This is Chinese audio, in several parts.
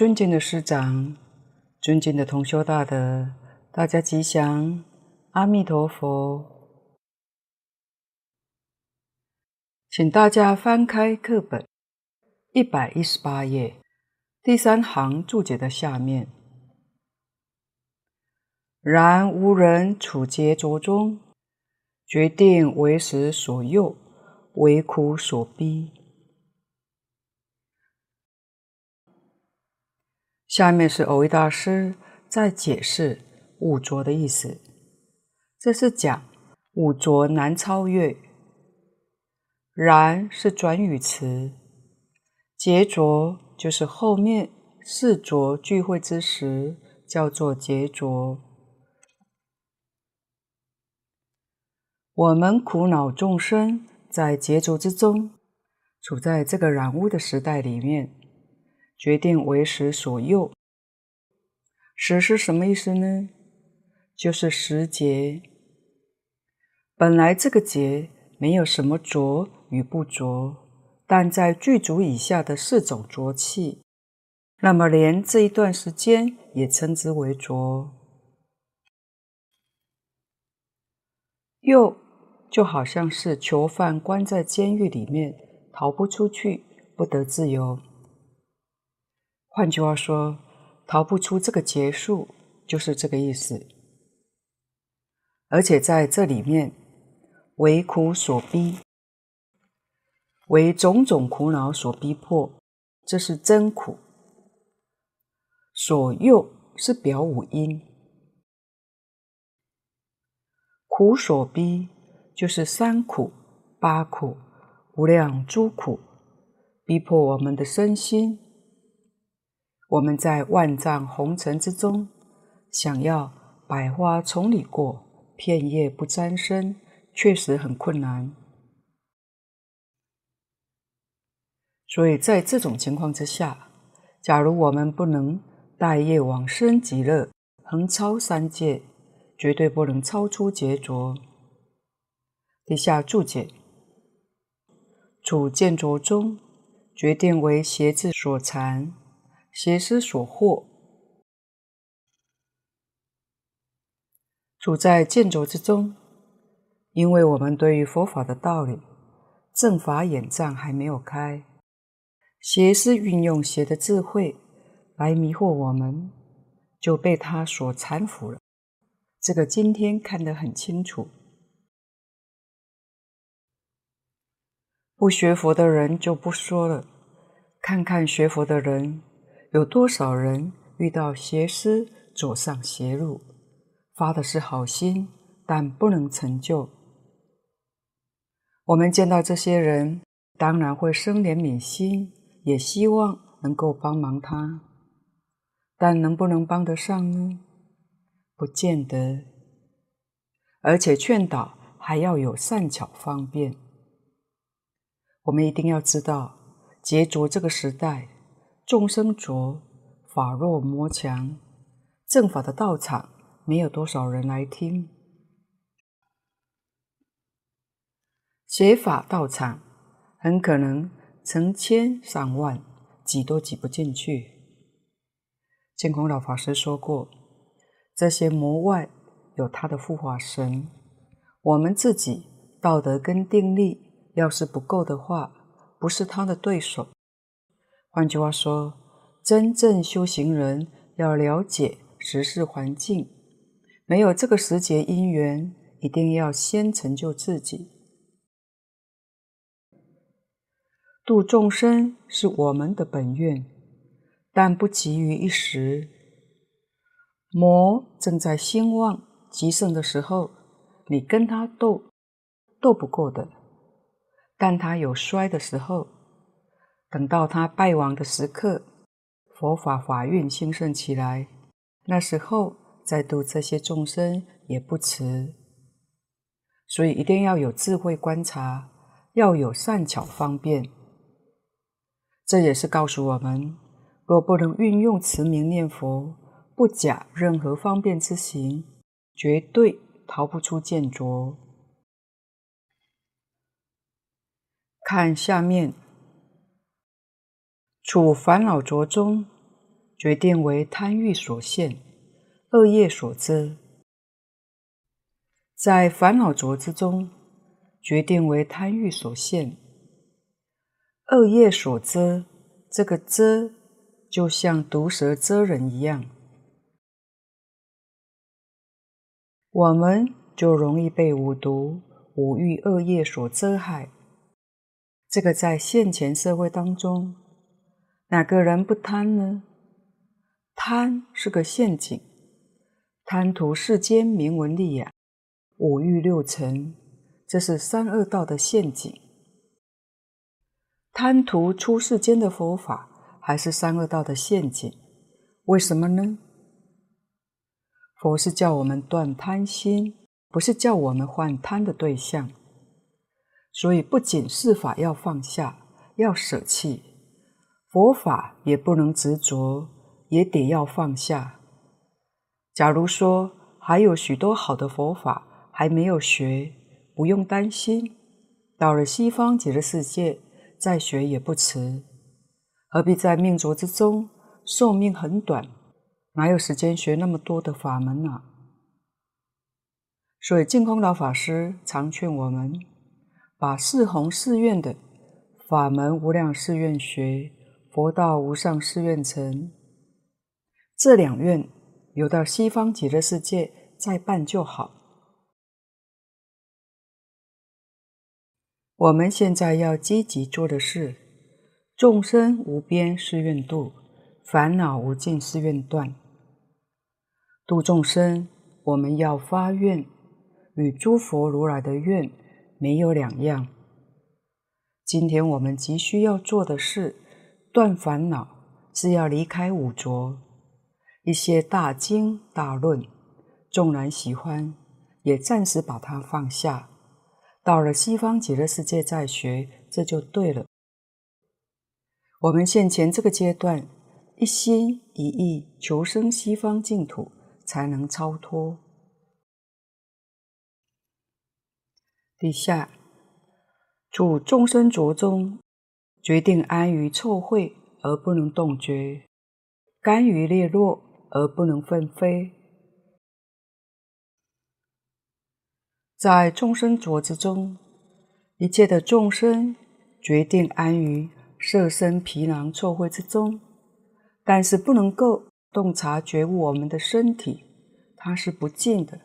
尊敬的师长，尊敬的同修大德，大家吉祥，阿弥陀佛。请大家翻开课本一百一十八页第三行注解的下面。然无人处劫浊中，决定为时所诱，为苦所逼。下面是蕅益大师在解释“五浊”的意思。这是讲五浊难超越。然是转语词，劫浊就是后面四浊聚会之时，叫做劫浊。我们苦恼众生在劫浊之中，处在这个染污的时代里面。决定为时所诱，时是什么意思呢？就是时节。本来这个节没有什么浊与不浊，但在具足以下的四种浊气，那么连这一段时间也称之为浊。又就好像是囚犯关在监狱里面，逃不出去，不得自由。换句话说，逃不出这个结束，就是这个意思。而且在这里面，为苦所逼，为种种苦恼所逼迫，这是真苦。所诱是表五音，苦所逼就是三苦、八苦、无量诸苦，逼迫我们的身心。我们在万丈红尘之中，想要百花丛里过，片叶不沾身，确实很困难。所以在这种情况之下，假如我们不能带业往生极乐，横超三界，绝对不能超出劫浊。底下注解：处见浊中，决定为邪智所缠。邪思所惑，处在见浊之中，因为我们对于佛法的道理正法眼障还没有开，邪思运用邪的智慧来迷惑我们，就被他所缠缚了。这个今天看得很清楚，不学佛的人就不说了，看看学佛的人。有多少人遇到邪思，走上邪路，发的是好心，但不能成就。我们见到这些人，当然会生怜悯心，也希望能够帮忙他，但能不能帮得上呢？不见得。而且劝导还要有善巧方便。我们一定要知道，劫浊这个时代。众生浊，法弱魔强，正法的道场没有多少人来听。邪法道场很可能成千上万，挤都挤不进去。净空老法师说过，这些魔外有他的护法神，我们自己道德跟定力要是不够的话，不是他的对手。换句话说，真正修行人要了解时事环境，没有这个时节因缘，一定要先成就自己。度众生是我们的本愿，但不急于一时。魔正在兴旺极盛的时候，你跟他斗，斗不过的；但他有衰的时候。等到他败亡的时刻，佛法法运兴盛起来，那时候再度这些众生也不迟。所以一定要有智慧观察，要有善巧方便。这也是告诉我们：若不能运用持名念佛，不假任何方便之行，绝对逃不出见浊。看下面。处烦恼浊中，决定为贪欲所限，恶业所遮；在烦恼浊之中，决定为贪欲所限，恶业所遮。这个遮就像毒蛇蛰人一样，我们就容易被五毒、五欲、恶业所遮害。这个在现前社会当中，哪个人不贪呢？贪是个陷阱，贪图世间名闻利养，五欲六尘，这是三恶道的陷阱。贪图出世间的佛法，还是三恶道的陷阱？为什么呢？佛是叫我们断贪心，不是叫我们换贪的对象。所以，不仅是法要放下，要舍弃，佛法也不能执着，也得要放下。假如说还有许多好的佛法还没有学，不用担心，到了西方极乐世界。再学也不迟，何必在命浊之中？寿命很短，哪有时间学那么多的法门呢？所以净空老法师常劝我们，把四弘誓愿的法门无量誓愿学，佛道无上誓愿成，这两愿有到西方极乐世界再办就好。我们现在要积极做的是：众生无边誓愿度，烦恼无尽誓愿断。度众生，我们要发愿，与诸佛如来的愿没有两样。今天我们急需要做的是断烦恼，是要离开五浊。一些大经大论，纵然喜欢，也暂时把它放下。到了西方极乐世界再学，这就对了。我们现前这个阶段，一心一意求生西方净土，才能超脱。底下，处众生浊中，决定安于臭秽而不能动觉，甘于劣落而不能奋飞。在众生浊之中，一切的众生决定安于色身皮囊臭秽之中，但是不能够洞察觉悟我们的身体，它是不净的、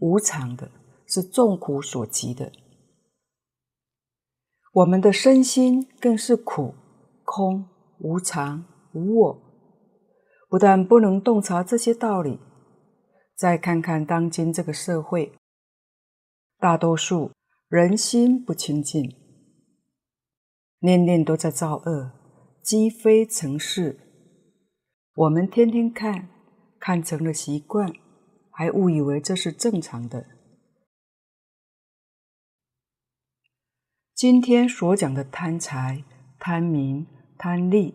无常的，是众苦所及的。我们的身心更是苦、空、无常、无我，不但不能洞察这些道理，再看看当今这个社会。大多数人心不清净，念念都在造恶，积非成是。我们天天看，看成了习惯，还误以为这是正常的。今天所讲的贪财、贪名、贪利、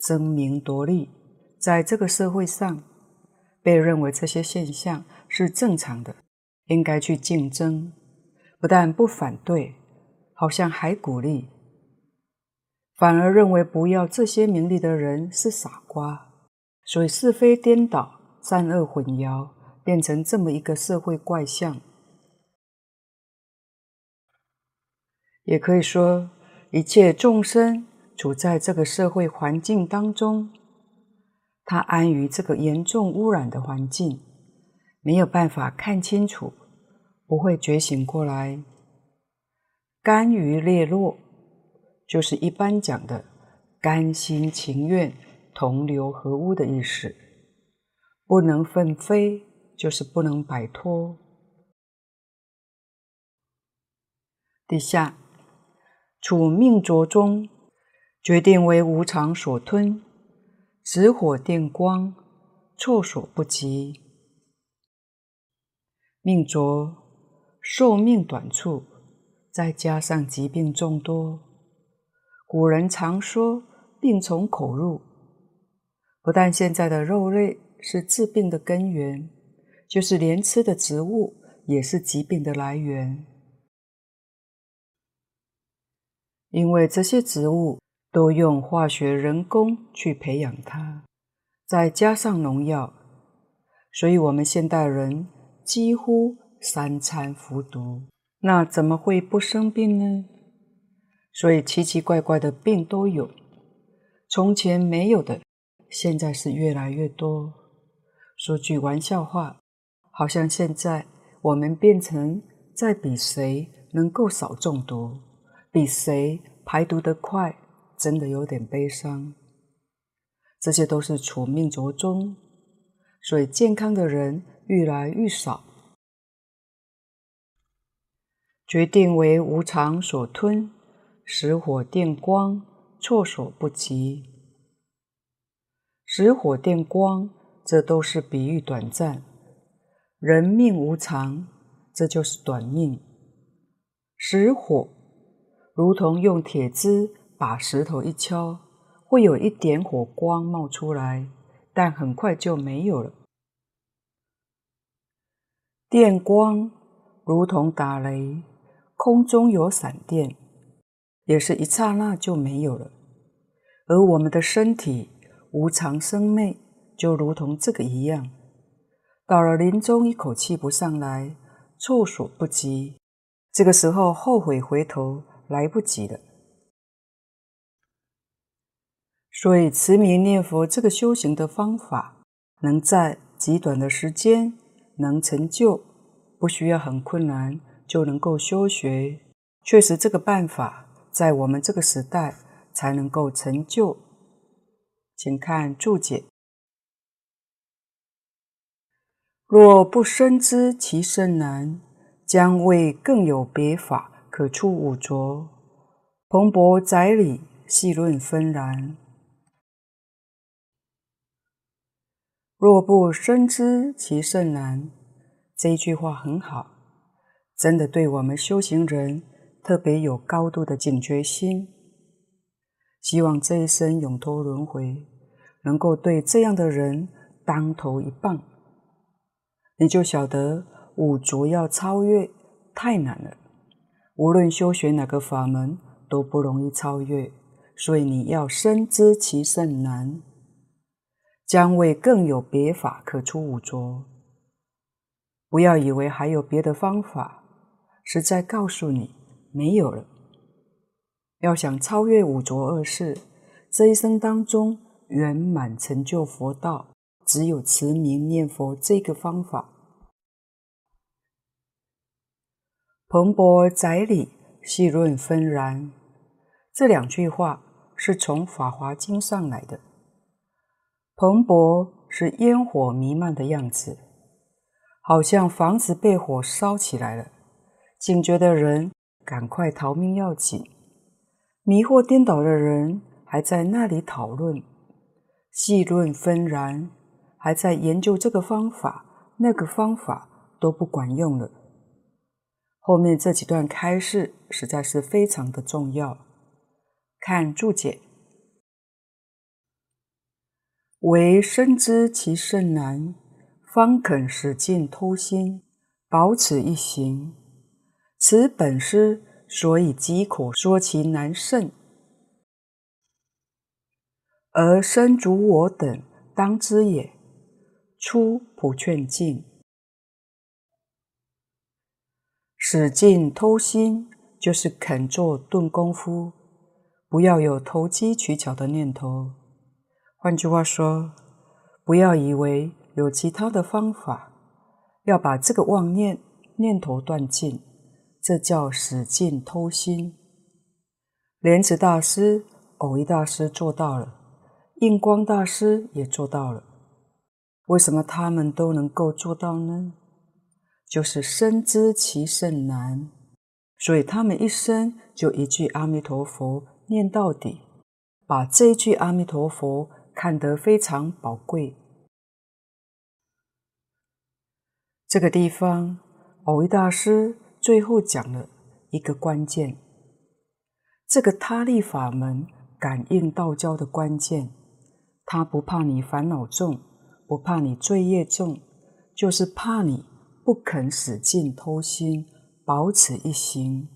争名夺利，在这个社会上，被认为这些现象是正常的。应该去竞争，不但不反对，好像还鼓励，反而认为不要这些名利的人是傻瓜，所以是非颠倒，善恶混淆，变成这么一个社会怪象。也可以说，一切众生处在这个社会环境当中，他安于这个严重污染的环境。没有办法看清楚，不会觉醒过来，甘于劣落，就是一般讲的甘心情愿同流合污的意思。不能奋飞，就是不能摆脱。底下，处命浊中，决定为无常所吞，紫火电光，措手不及。命浊，寿命短促，再加上疾病众多，古人常说病从口入。不但现在的肉类是治病的根源，就是连吃的植物也是疾病的来源。因为这些植物都用化学人工去培养它，再加上农药，所以我们现代人几乎三餐服毒，那怎么会不生病呢？所以奇奇怪怪的病都有，从前没有的，现在是越来越多。说句玩笑话，好像现在我们变成在比谁能够少中毒，比谁排毒得快，真的有点悲伤。这些都是处命着中，所以健康的人愈来愈少。决定为无常所吞，使火电光措手不及。使火电光，这都是比喻短暂。人命无常，这就是短命。使火，如同用铁枝把石头一敲。会有一点火光冒出来，但很快就没有了。电光如同打雷，空中有闪电，也是一刹那就没有了。而我们的身体无常生灭，就如同这个一样，到了临终一口气不上来，措手不及，这个时候后悔回头来不及了。所以，持名念佛这个修行的方法，能在极短的时间能成就，不需要很困难就能够修学。确实，这个办法在我们这个时代才能够成就。请看注解：若不深知其甚难，将为更有别法可出五浊。蓬勃载理，细论纷然。若不深知其甚难，这一句话很好，真的对我们修行人特别有高度的警觉心。希望这一生永脱轮回，能够对这样的人当头一棒，你就晓得五浊要超越太难了。无论修学哪个法门都不容易超越，所以你要深知其甚难。将为更有别法可出五浊，不要以为还有别的方法，实在告诉你没有了。要想超越五浊恶世，这一生当中圆满成就佛道，只有持名念佛这个方法。蓬勃载理，细论纷然，这两句话是从《法华经》上来的。蓬勃是烟火弥漫的样子，好像房子被火烧起来了，警觉的人赶快逃命要紧，迷惑颠倒的人还在那里讨论，细论纷然，还在研究这个方法、那个方法都不管用了。后面这几段开示实在是非常的重要，看注解。唯深知其甚难，方肯使尽偷心，保此一行。此本师所以极口说其难甚，而身主我等当知也。初普劝进，使劲偷心，就是肯做顿功夫，不要有投机取巧的念头。换句话说，不要以为有其他的方法，要把这个妄念念头断尽，这叫使劲偷心。莲池大师、藕益大师做到了，印光大师也做到了。为什么他们都能够做到呢？就是深知其甚难，所以他们一生就一句阿弥陀佛念到底，把这句阿弥陀佛。看得非常宝贵。这个地方，藕益大师最后讲了一个关键：这个他力法门感应道交的关键，他不怕你烦恼重，不怕你罪业重，就是怕你不肯使尽偷心，保此一行。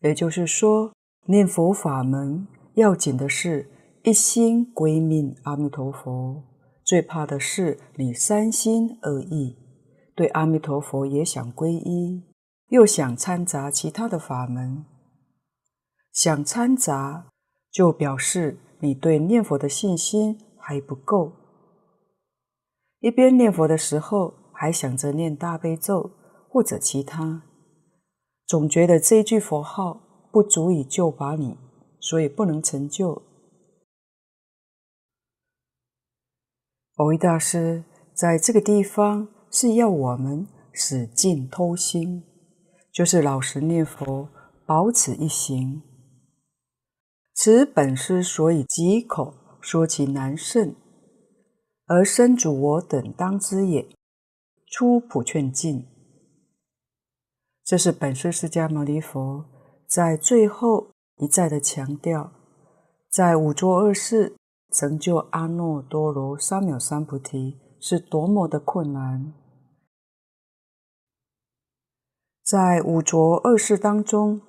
也就是说，念佛法门要紧的是。一心归命阿弥陀佛，最怕的是你三心二意，对阿弥陀佛也想皈依，又想掺杂其他的法门。想掺杂，就表示你对念佛的信心还不够。一边念佛的时候，还想着念大悲咒或者其他，总觉得这句佛号不足以救拔你，所以不能成就。蕅益大师在这个地方是要我们使劲偷心，就是老实念佛，保此一行。此本师所以借口说其难胜，而身主我等当知也。出普劝进，这是本师释迦牟尼佛在最后一再的强调，在五浊恶世。成就阿耨多罗三藐三菩提是多么的困难，在五浊恶世当中，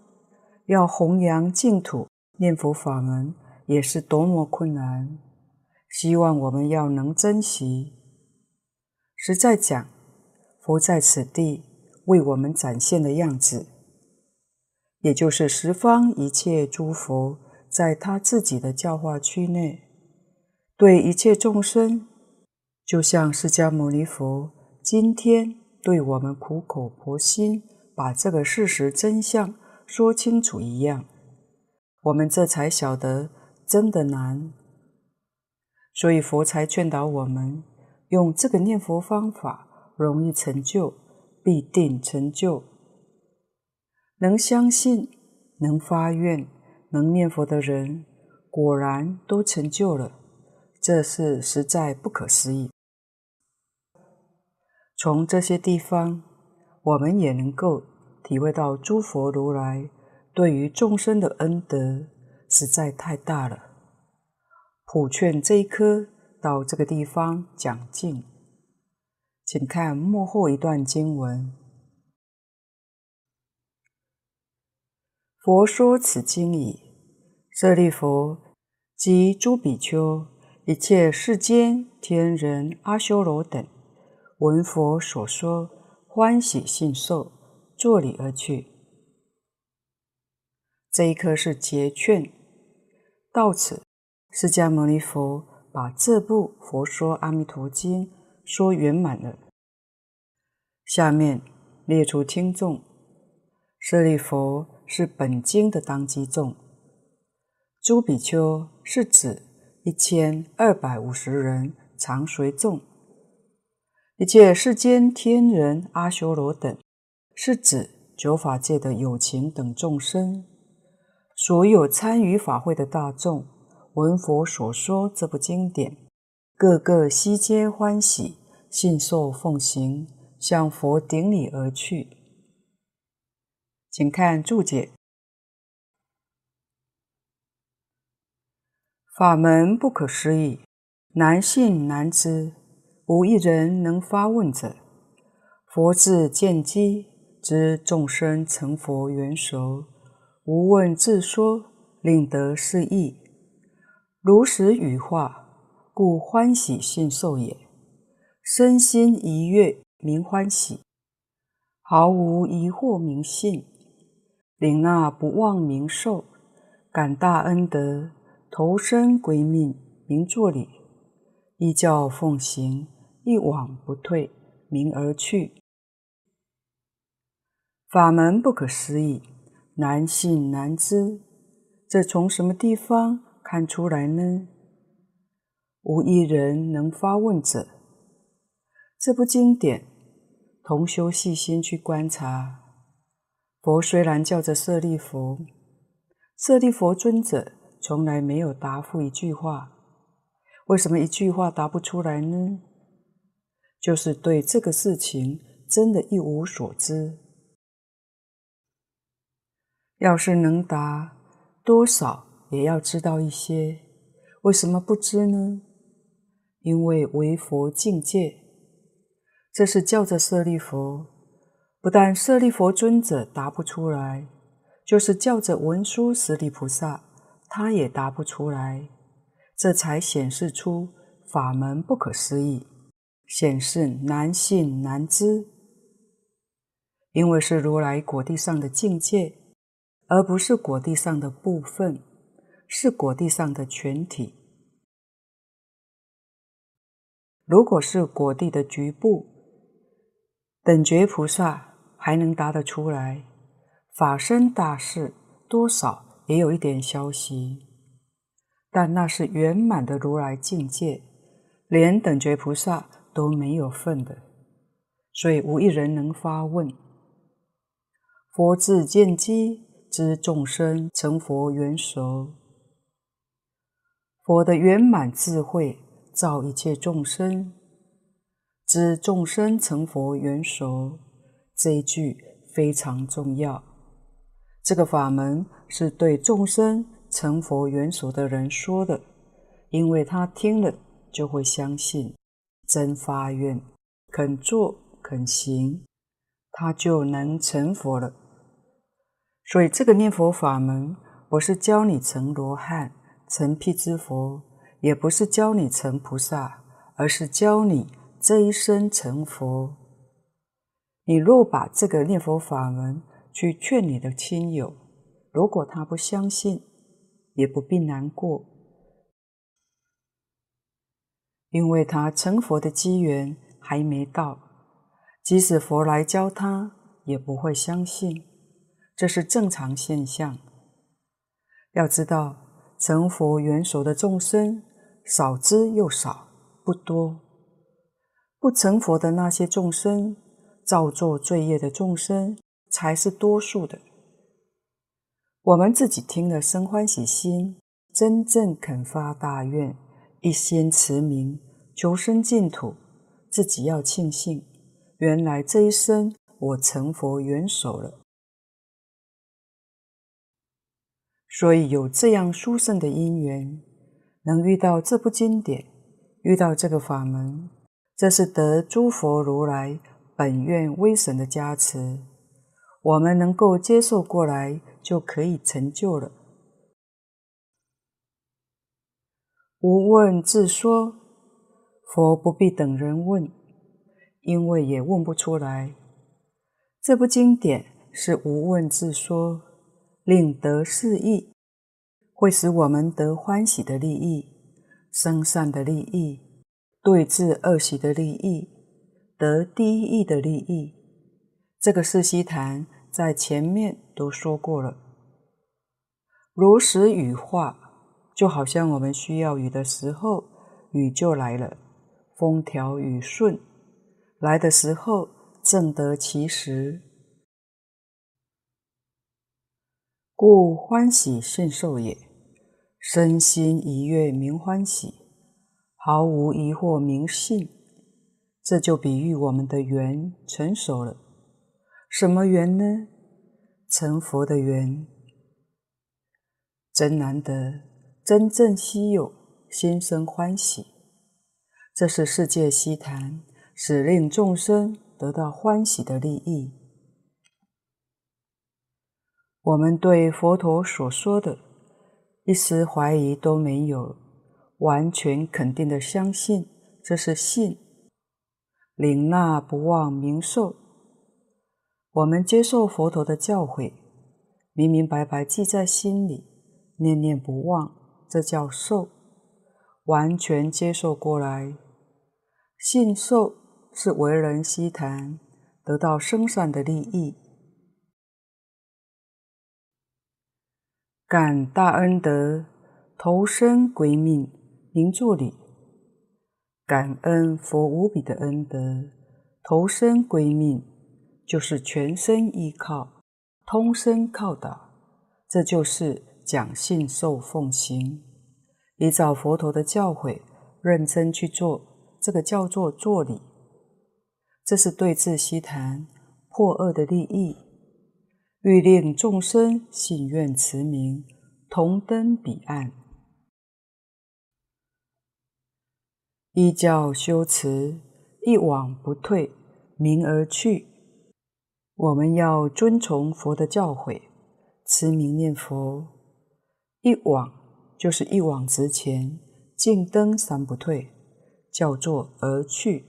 要弘扬净土念佛法门也是多么困难。希望我们要能珍惜。实在讲，佛在此地为我们展现的样子，也就是十方一切诸佛在他自己的教化区内。对一切众生，就像释迦牟尼佛今天对我们苦口婆心把这个事实真相说清楚一样，我们这才晓得真的难。所以佛才劝导我们用这个念佛方法，容易成就，必定成就。能相信、能发愿、能念佛的人，果然都成就了。这是实在不可思议。从这些地方，我们也能够体会到诸佛如来对于众生的恩德实在太大了。普劝这一科到这个地方讲尽，请看幕后一段经文：佛说此经已，舍利弗及诸比丘。一切世间天人阿修罗等，闻佛所说，欢喜信受，作礼而去。这一科是结劝，到此，释迦牟尼佛把这部《佛说阿弥陀经》说圆满了。下面列出听众，舍利弗是本经的当机众，诸比丘是指。一千二百五十人常随众，一切世间天人阿修罗等，是指九法界的有情等众生。所有参与法会的大众，闻佛所说这部经典，个个悉皆欢喜，信受奉行，向佛顶礼而去。请看注解。法门不可思议，难信难知，无一人能发问者。佛自见机，知众生成佛缘熟，无问自说，令得是义。如实语化，故欢喜信受也。身心怡悦，名欢喜；毫无疑惑，名信。领纳不忘，名受；感大恩德。投身归命，名作礼；依教奉行，一往不退，名而去。法门不可思议，难信难知，这从什么地方看出来呢？无一人能发问者。这部经典，同修细心去观察。佛虽然叫做舍利弗，舍利弗尊者。从来没有答复一句话，为什么一句话答不出来呢？就是对这个事情真的一无所知。要是能答，多少也要知道一些。为什么不知呢？因为为佛境界，这是叫着舍利弗。不但舍利弗尊者答不出来，就是叫着文殊十利菩萨。他也答不出来，这才显示出法门不可思议，显示难信难知。因为是如来果地上的境界，而不是果地上的部分，是果地上的全体。如果是果地的局部，等觉菩萨还能答得出来，法身大士多少也有一点消息，但那是圆满的如来境界。连等觉菩萨都没有份的，所以无一人能发问。佛智见机，知众生成佛缘熟。佛的圆满智慧造一切众生，知众生成佛缘熟，这一句非常重要。这个法门是对众生成佛缘熟的人说的，因为他听了。就会相信，真发愿，肯做肯行，他就能成佛了。所以这个念佛法门，不是教你成罗汉、成辟支佛，也不是教你成菩萨，而是教你这一生成佛。你若把这个念佛法门去劝你的亲友，如果他不相信，也不必难过。因为他成佛的机缘还没到，即使佛来教他，也不会相信，这是正常现象。要知道，成佛缘熟的众生少之又少，不多。不成佛的那些众生，造作罪业的众生，才是多数的。我们自己听了生欢喜心，真正肯发大愿。一心持名，求生净土，自己要庆幸，原来这一生我成佛缘熟了。所以有这样殊胜的因缘，能遇到这部经典，遇到这个法门，这是得诸佛如来本愿威神的加持，我们能够接受过来，就可以成就了。无问自说，佛不必等人问，因为也问不出来。这部经典是无问自说，令得事益，会使我们得欢喜的利益、生善的利益、对治恶习的利益、得第一义的利益。这个四悉檀在前面都说过了，如实语化。就好像我们需要雨的时候，雨就来了，风调雨顺，来的时候正得其时，故欢喜信受也。身心一悦名欢喜，毫无疑惑名信。这就比喻我们的缘成熟了。什么缘呢？成佛的缘，真难得。真正稀有，心生欢喜，这是世界悉檀，使令众生得到欢喜的利益。我们对佛陀所说的，一丝怀疑都没有，完全肯定的相信，这是信。领纳不忘名受，我们接受佛陀的教诲，明明白白记在心里，念念不忘。这叫受，完全接受过来。信受是为人希谈，得到生善的利益。感大恩德，投身归命，名作礼。感恩佛无比的恩德，投身归命，就是全身依靠，通身靠倒，这就是。讲信受奉行，依照佛陀的教诲，认真去做，这个叫做做礼。这是对治悉檀破恶的利益，欲令众生信愿持名，同登彼岸。依教修持，一往不退，明而去。我们要遵从佛的教诲，持名念佛。一往就是一往直前，进登三不退，叫做而去。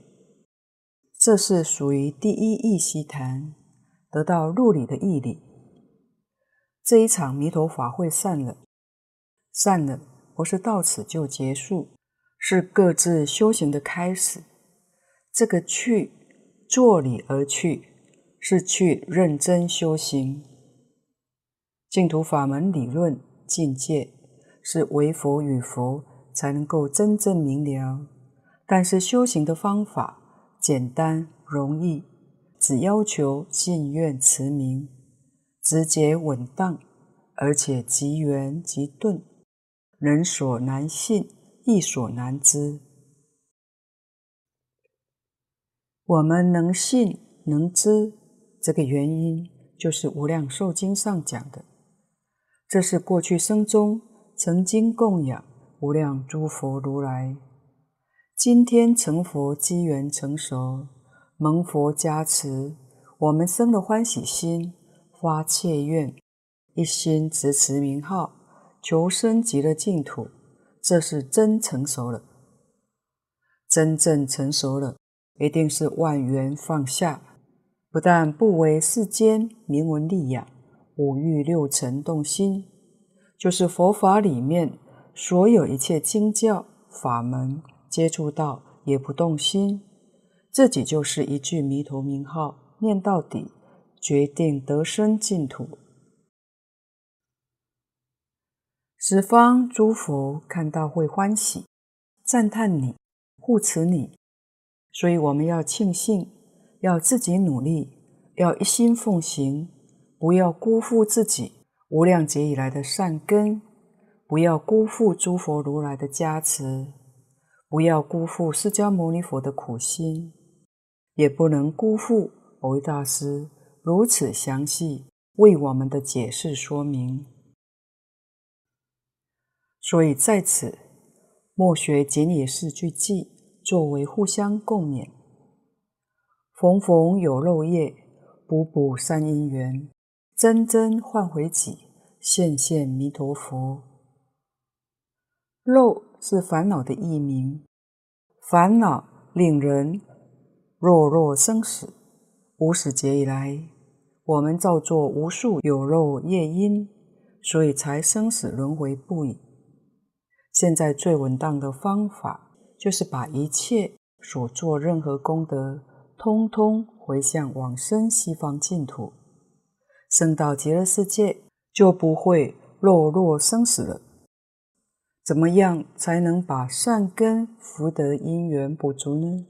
这是属于第一义悉檀，得到入理的义理。这一场弥陀法会散了，散了，不是到此就结束，是各自修行的开始。这个去，坐理而去，是去认真修行。净土法门理论境界，是为佛与佛才能够真正明了。但是修行的方法简单容易，只要求信愿持名，直接稳当，而且即圆即顿，人所难信，亦所难知。我们能信能知，这个原因就是《无量寿经》上讲的，这是过去生中曾经供养无量诸佛如来，今天成佛机缘成熟，蒙佛加持，我们生了欢喜心，发切愿，一心执持名号，求生极乐净土，这是真成熟了，真正成熟了。一定是万缘放下，不但不为世间名闻利养、五欲六尘动心，就是佛法里面所有一切经教法门接触到也不动心，自己就是一句弥陀名号念到底，决定得生净土。十方诸佛看到会欢喜，赞叹你，护持你。所以我们要庆幸，要自己努力，要一心奉行，不要辜负自己无量劫以来的善根，不要辜负诸佛如来的加持，不要辜负释迦牟尼佛的苦心，也不能辜负蕅益大师如此详细为我们的解释说明。所以在此，莫学仅以四句偈。作为互相共勉，逢逢有漏业，补补三因缘，真真换回己，现现弥陀佛。漏是烦恼的异名，烦恼令人若落生死。无始劫以来，我们造作无数有肉业因，所以才生死轮回不已。现在最稳当的方法。就是把一切所做任何功德，通通回向往生西方净土，生到极乐世界，就不会落落生死了。怎么样才能把善根福德因缘补足呢？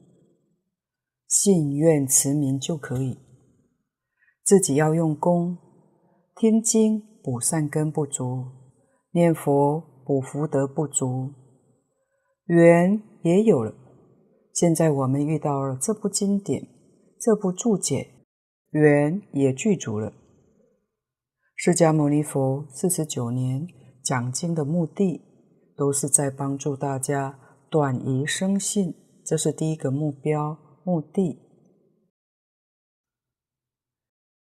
信愿持名就可以，自己要用功，听经补善根不足，念佛补福德不足，缘。也有了。现在我们遇到了这部经典，这部注解，缘也具足了。释迦牟尼佛四十九年讲经的目的，都是在帮助大家断疑生信，这是第一个目标目的。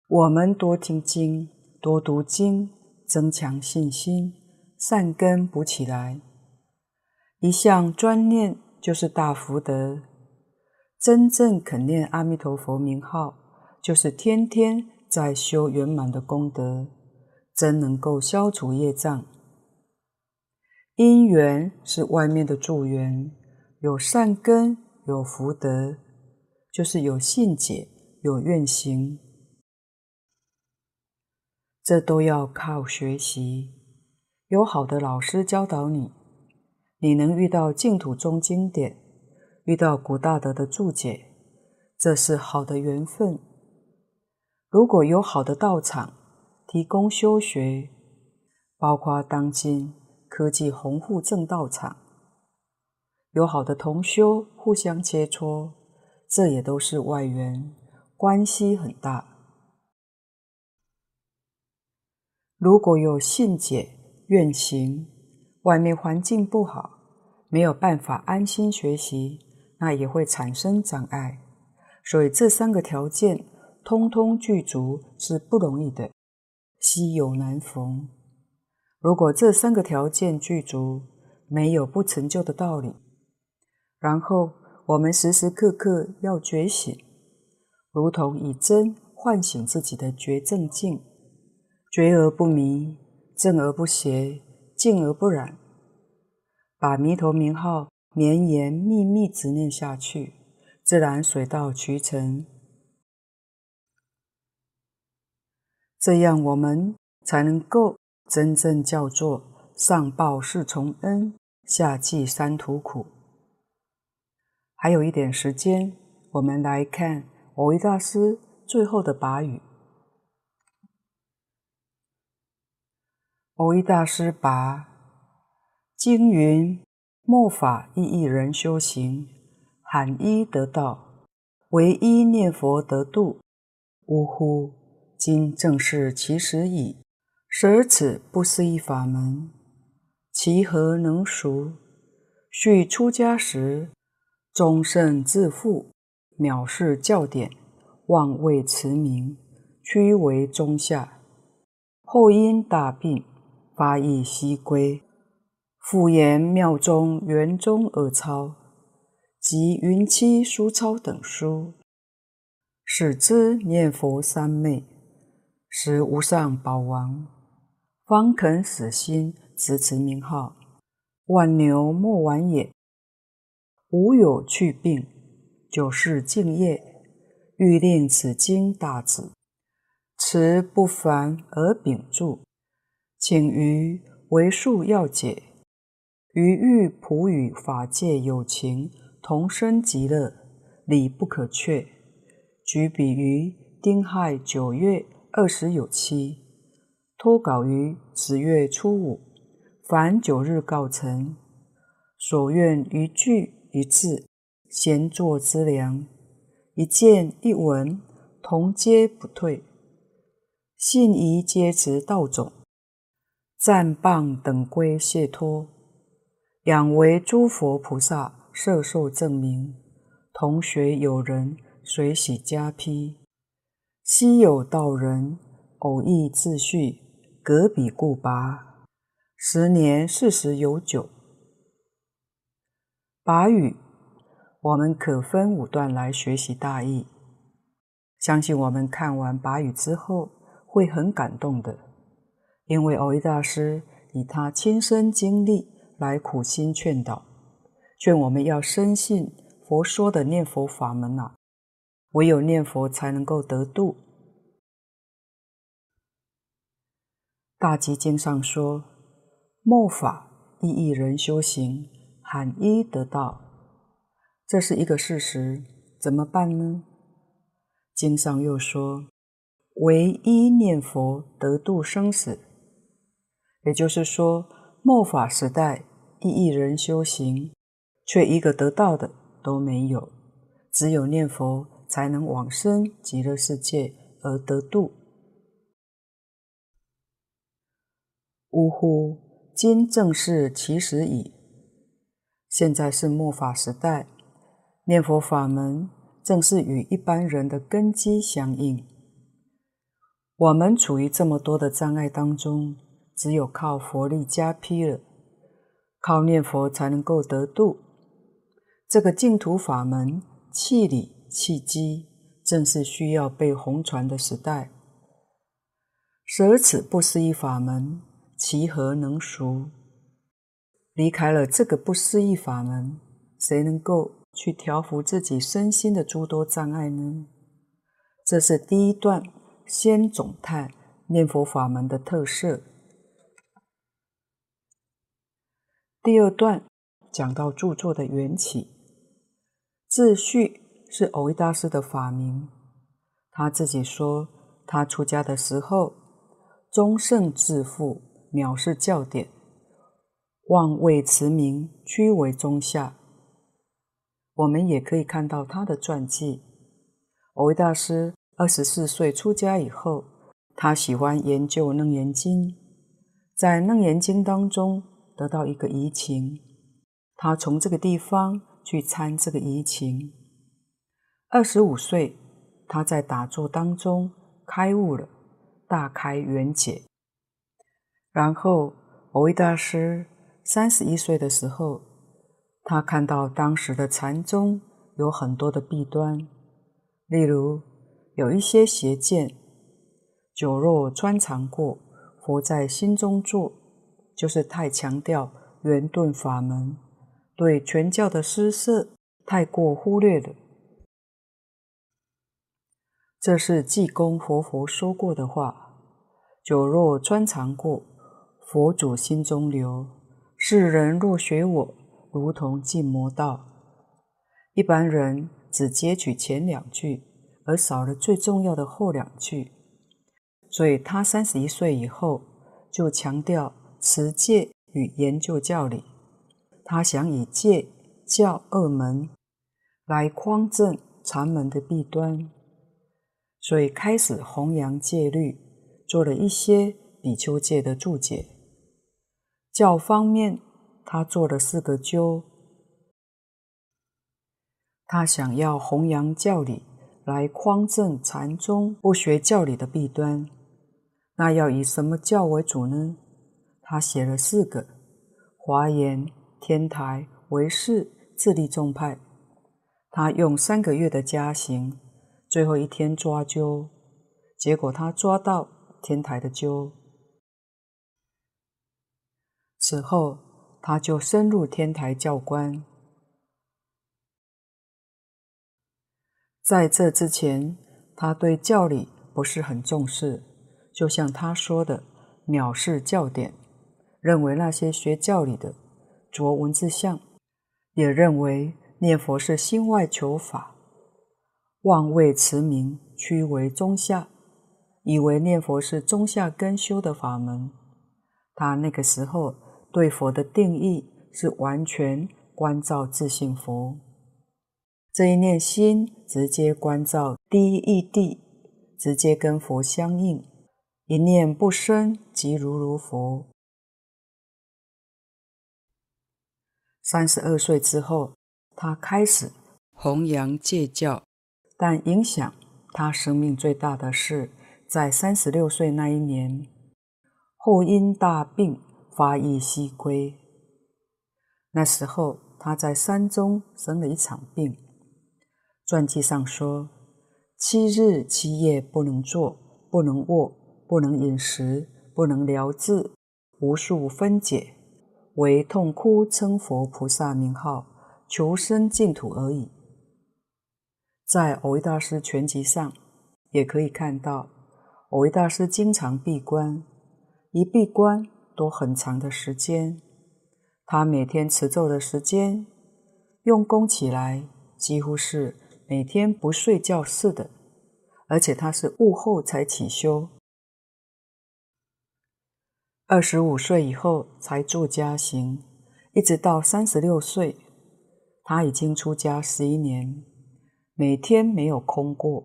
我们多听经，多读经，增强信心，善根补起来，一向专念。就是大福德，真正肯念阿弥陀佛名号，就是天天在修圆满的功德，真能够消除业障。因缘是外面的助缘，有善根，有福德，就是有信解，有愿行，这都要靠学习，有好的老师教导你。你能遇到净土中经典，遇到古大德的注解，这是好的缘分。如果有好的道场提供修学，包括当今科技弘护正道场，有好的同修互相切磋，这也都是外缘，关系很大。如果有信解愿行，外面环境不好。没有办法安心学习，那也会产生障碍。所以这三个条件通通具足是不容易的，稀有难逢。如果这三个条件具足，没有不成就的道理。然后我们时时刻刻要觉醒，如同以真唤醒自己的觉正境，觉而不迷，正而不邪，净而不染，把弥陀名号绵延密密执念下去，自然水到渠成。这样我们才能够真正叫做上报四重恩，下济三途苦。还有一点时间，我们来看蕅益大师最后的跋语。蕅益大师跋：经云，末法亦一人修行，罕一得道，唯一念佛得度。呜呼！今正是其时矣。舍此不思议法门，其何能熟？续出家时，终圣自负，藐视教典，妄为持名，屈为中下。后因大病，发意西归。复言庙中园中耳抄及云栖书抄等书，始知念佛三昧。时无上宝王方肯死心执持名号，万牛莫挽也。吾有去病，久是敬业，欲令此经大旨，持不凡而秉著，请于为数要解。于欲普与法界有情同生极乐，理不可却。举彼于丁亥九月。二十有七，托稿于十月初五，凡九日告成。所愿一句一字，闲坐资粮，一见一闻，同皆不退。信宜皆持道种，赞谤等归谢脱，仰为诸佛菩萨摄受证明。同学友人随喜加披。昔有道人偶益自序，革笔故拔，十年四十有九。跋语，我们可分五段来学习大意。相信我们看完跋语之后会很感动的，因为蕅益大师以他亲身经历来苦心劝导，劝我们要深信佛说的念佛法门啊。唯有念佛才能够得度。大集经上说：“末法亦一人修行，罕一得道。”这是一个事实，怎么办呢？经上又说：“唯一念佛得度生死。”也就是说，末法时代亦一人修行，却一个得道的都没有，只有念佛。才能往生极乐世界而得度。呜呼！今正是其时矣。现在是末法时代，念佛法门正是与一般人的根基相应。我们处于这么多的障碍当中，只有靠佛力加披了，靠念佛才能够得度。这个净土法门，契理。契机正是需要被弘传的时代。舍此不思议法门，其何能熟？离开了这个不思议法门，谁能够去调伏自己身心的诸多障碍呢？这是第一段，先总探念佛法门的特色。第二段讲到著作的缘起，自序。是蕅益大师的法名。他自己说，他出家的时候，宗圣自负，藐视教典，妄为持名，屈为中下。我们也可以看到他的传记。蕅益大师二十四岁出家以后，他喜欢研究《楞严经》，在《楞严经》当中得到一个疑情，他从这个地方去参这个疑情。二十五岁，他在打坐当中开悟了，大开圆解。然后，蕅益大师三十一岁的时候，他看到当时的禅宗有很多的弊端，例如有一些邪见：酒肉穿肠过，佛在心中坐，就是太强调圆顿法门，对全教的施设太过忽略了。这是济公活佛说过的话：“酒若穿肠过，佛祖心中留。世人若学我，如同进魔道。”一般人只截取前两句，而少了最重要的后两句。所以他三十一岁以后，就强调持戒与研究教理。他想以戒教二门来匡正禅门的弊端。所以开始弘扬戒律，做了一些比丘戒的注解。教方面，他做了四个纠。他想要弘扬教理，来匡正禅宗不学教理的弊端。那要以什么教为主呢？他写了四个：华严、天台、唯识、自立宗派。他用三个月的加行。最后一天抓阄，结果他抓到天台的阄。此后，他就深入天台教观。在这之前，他对教理不是很重视，就像他说的，藐视教典，认为那些学教理的着文字相，也认为念佛是心外求法。妄为持名，屈为中下，以为念佛是中下根修的法门。他那个时候对佛的定义是完全关照自性佛，这一念心直接关照第一义地，直接跟佛相应，一念不生即如如佛。三十二岁之后，他开始弘扬戒教。但影响他生命最大的是，在三十六岁那一年，后因大病发意西归。那时候他在山中生了一场病，传记上说，七日七夜不能坐，不能卧，不能饮食，不能疗治，无数分解，唯痛哭称佛菩萨名号，求生净土而已。在蕅益大师全集上，也可以看到，蕅益大师经常闭关，一闭关都很长的时间。他每天持咒的时间，用功起来几乎是每天不睡觉似的，而且他是悟后才起修，二十五岁以后才做家行，一直到三十六岁，他已经出家十一年。每天没有空过，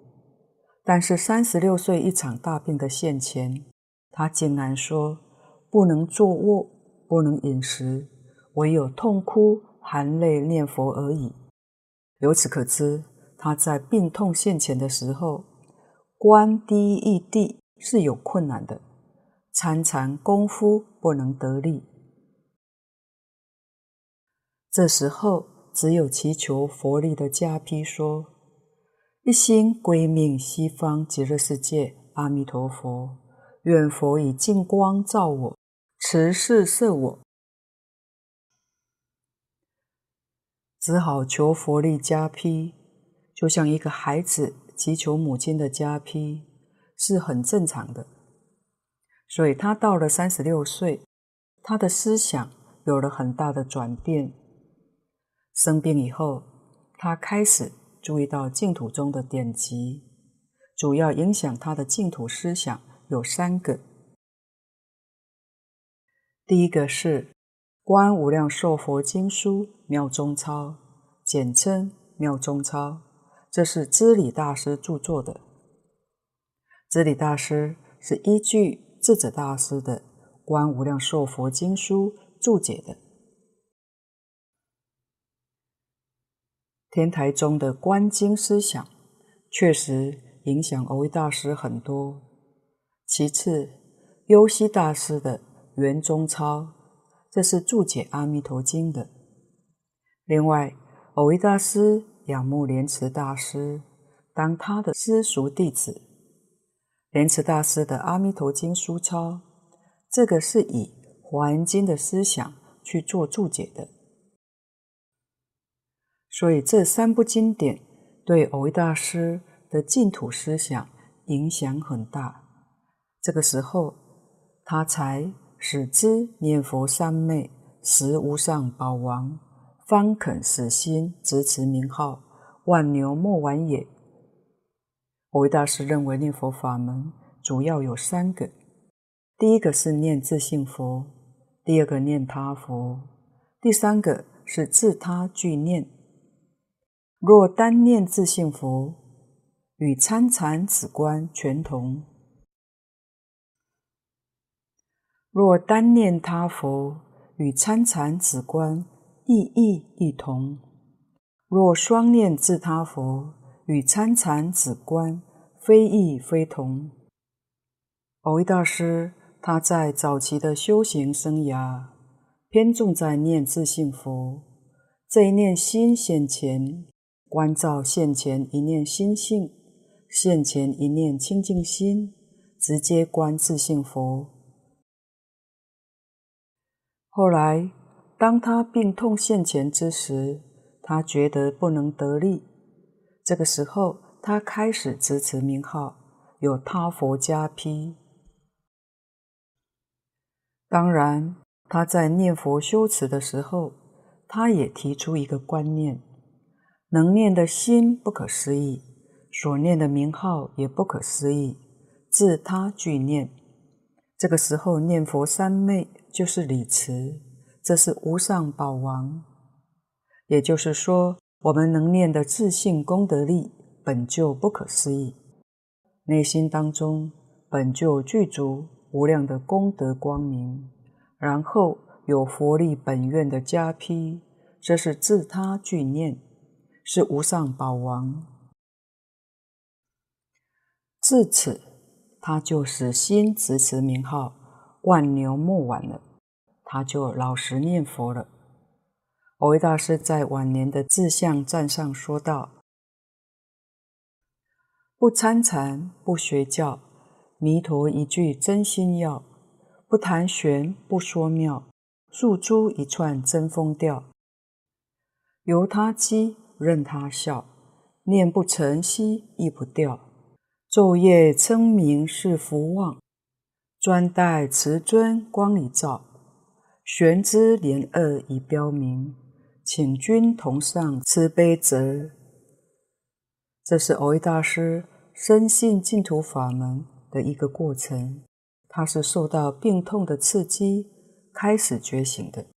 但是三十六岁一场大病的现前，他竟然说不能坐卧，不能饮食，唯有痛哭含泪念佛而已。由此可知，他在病痛现前的时候，观第一义谛是有困难的，参禅功夫不能得力。这时候只有祈求佛力的加被说。一心归命西方极乐世界，阿弥陀佛，愿佛以净光照我，慈示摄我，只好求佛力加批，就像一个孩子祈求母亲的加批，是很正常的。所以他到了三十六岁，他的思想有了很大的转变。生病以后，他开始。注意到净土中的典籍，主要影响他的净土思想有三个。第一个是《观无量寿佛经书妙中钞》，简称妙中钞，这是知礼大师著作的。知礼大师是依据智者大师的《观无量寿佛经书》注解的。天台宗的观经思想确实影响蕅益大师很多。其次，优西大师的圆中钞，这是注解《阿弥陀经》的。另外，蕅益大师仰慕莲池大师，当他的私塾弟子。莲池大师的《阿弥陀经》书钞，这个是以《华严经》的思想去做注解的，所以这三部经典对蕅益大师的净土思想影响很大。这个时候，他才使之念佛三昧实无上宝王，方肯死心执持名号，万牛莫挽也。蕅益大师认为念佛法门主要有三个：第一个是念自性佛，第二个念他佛，第三个是自他俱念。若单念自性佛，与参禅止观全同；若单念他佛，与参禅止观意义一同；若双念自他佛，与参禅止观，非异非同。蕅益大师他在早期的修行生涯，偏重在念自性佛，这一念心现前，观照现前一念心性，现前一念清净心，直接观自性佛。后来，当他病痛现前之时，他觉得不能得力。这个时候，他开始支持名号，有他佛加批。当然，他在念佛修持的时候，他也提出一个观念：能念的心不可思议，所念的名号也不可思议，自他俱念。这个时候，念佛三昧就是礼持，这是无上宝王。也就是说，我们能念的自性功德力本就不可思议，内心当中本就具足无量的功德光明，然后有佛力本愿的加批，这是自他俱念，是无上宝王。至此，他就是心执持名号，万牛莫挽了，他就老实念佛了。蕅益大师在晚年的志向赞上说道：“不参禅，不学教，弥陀一句真心要；不谈玄，不说妙，诉诸一串真风调。由他讥，任他笑，念不成息亦不掉。昼夜称名是福旺，专待慈尊光里照，玄之廉恶已标明。”请君同上慈悲泽。这是蕅益大师深信净土法门的一个过程。他是受到病痛的刺激，开始觉醒的。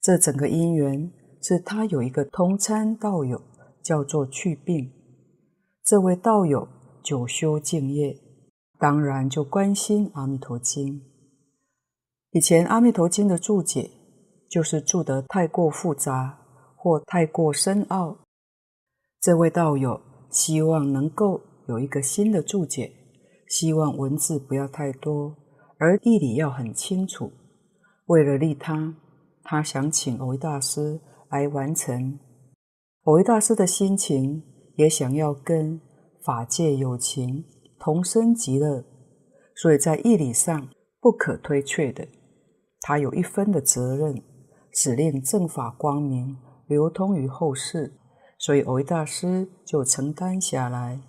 这整个因缘是他有一个同参道友，叫做去病。这位道友久修净业，当然就关心《阿弥陀经》。以前《阿弥陀经》的注解。就是注得太过复杂或太过深奥，这位道友希望能够有一个新的注解，希望文字不要太多，而义理要很清楚。为了利他，他想请蕅益大师来完成。蕅益大师的心情也想要跟法界有情同生极乐，所以在义理上不可推却的，他有一分的责任。使令正法光明流通于后世，所以蕅益大师就承担下来。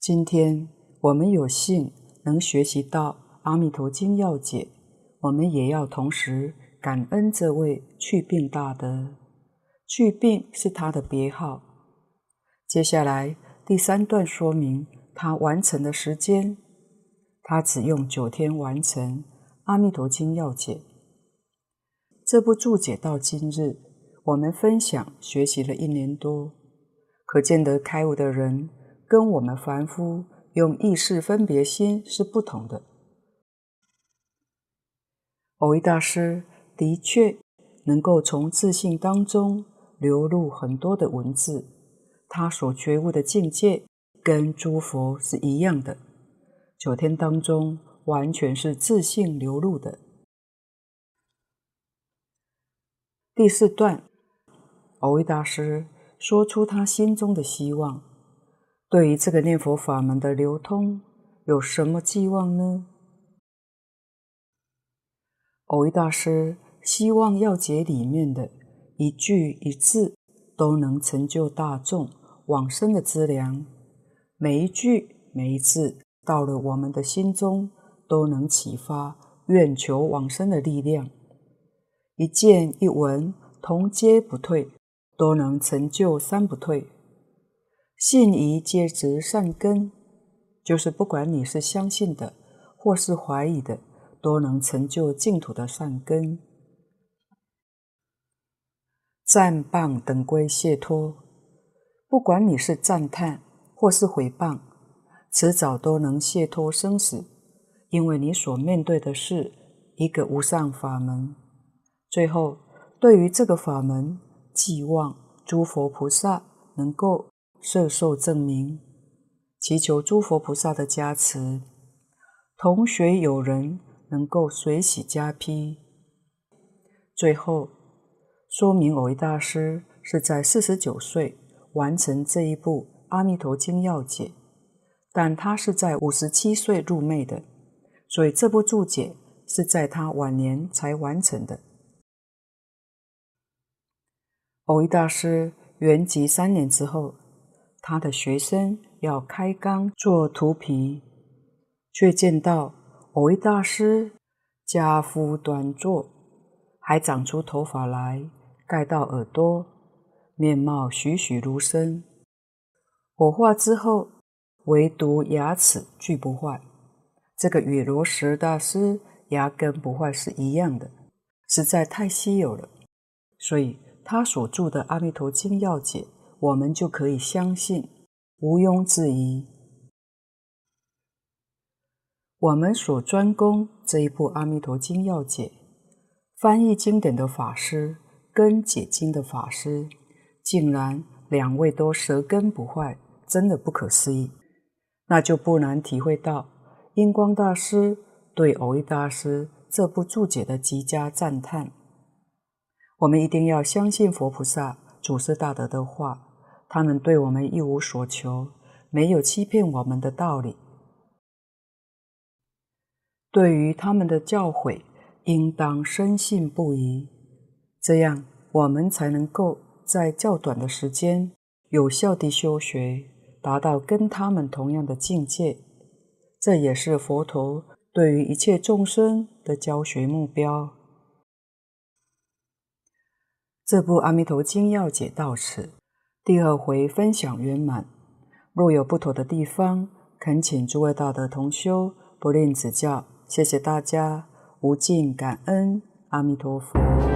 今天我们有幸能学习到《阿弥陀经要解》，我们也要同时感恩这位去病大德。去病是他的别号。接下来第三段说明他完成的时间，他只用九天完成《阿弥陀经要解》。这部注解到今日，我们分享学习了一年多，可见得开悟的人跟我们凡夫用意识分别心是不同的。偶一大师的确能够从自信当中流露很多的文字，他所觉悟的境界跟诸佛是一样的，九天当中完全是自信流露的。第四段，蕅益大师说出他心中的希望，对于这个念佛法门的流通有什么寄望呢？蕅益大师希望要解里面的一句一字都能成就大众往生的资粮，每一句每一字到了我们的心中都能启发愿求往生的力量，一见一闻同皆不退，都能成就三不退。信疑皆植善根，就是不管你是相信的或是怀疑的。都能成就净土的善根，赞歃等归解脱。不管你是赞叹或是毁谤，迟早都能解脱生死，因为你所面对的是一个无上法门。最后，对于这个法门，寄望诸佛菩萨能够摄受证明，祈求诸佛菩萨的加持，同学友人。能够随喜加被。最后说明，蕅益大师是在四十九岁完成这一部《阿弥陀经要解》，但他是在五十七岁入灭的，所以这部注解是在他晚年才完成的。蕅益大师圆寂三年之后，他的学生要开缸做荼毗，却见到。蕅益大师家夫端坐，还长出头发来盖到耳朵，面貌栩栩如生。火化之后，唯独牙齿俱不坏。这个与罗什大师牙根不坏是一样的，实在太稀有了。所以他所著的《阿弥陀经要解》，我们就可以相信，毋庸置疑。我们所专攻这一部《阿弥陀经要解》，翻译经典的法师跟解经的法师，竟然两位都舌根不坏，真的不可思议。那就不难体会到印光大师对蕅益大师这部注解的极佳赞叹。我们一定要相信佛菩萨、祖师大德的话，他们对我们一无所求，没有欺骗我们的道理。对于他们的教诲，应当深信不疑，这样我们才能够在较短的时间有效地修学，达到跟他们同样的境界。这也是佛陀对于一切众生的教学目标。这部《阿弥陀经要解》到此，第二回分享圆满。若有不妥的地方，恳请诸位大德同修不吝指教。谢谢大家，无尽感恩，阿弥陀佛。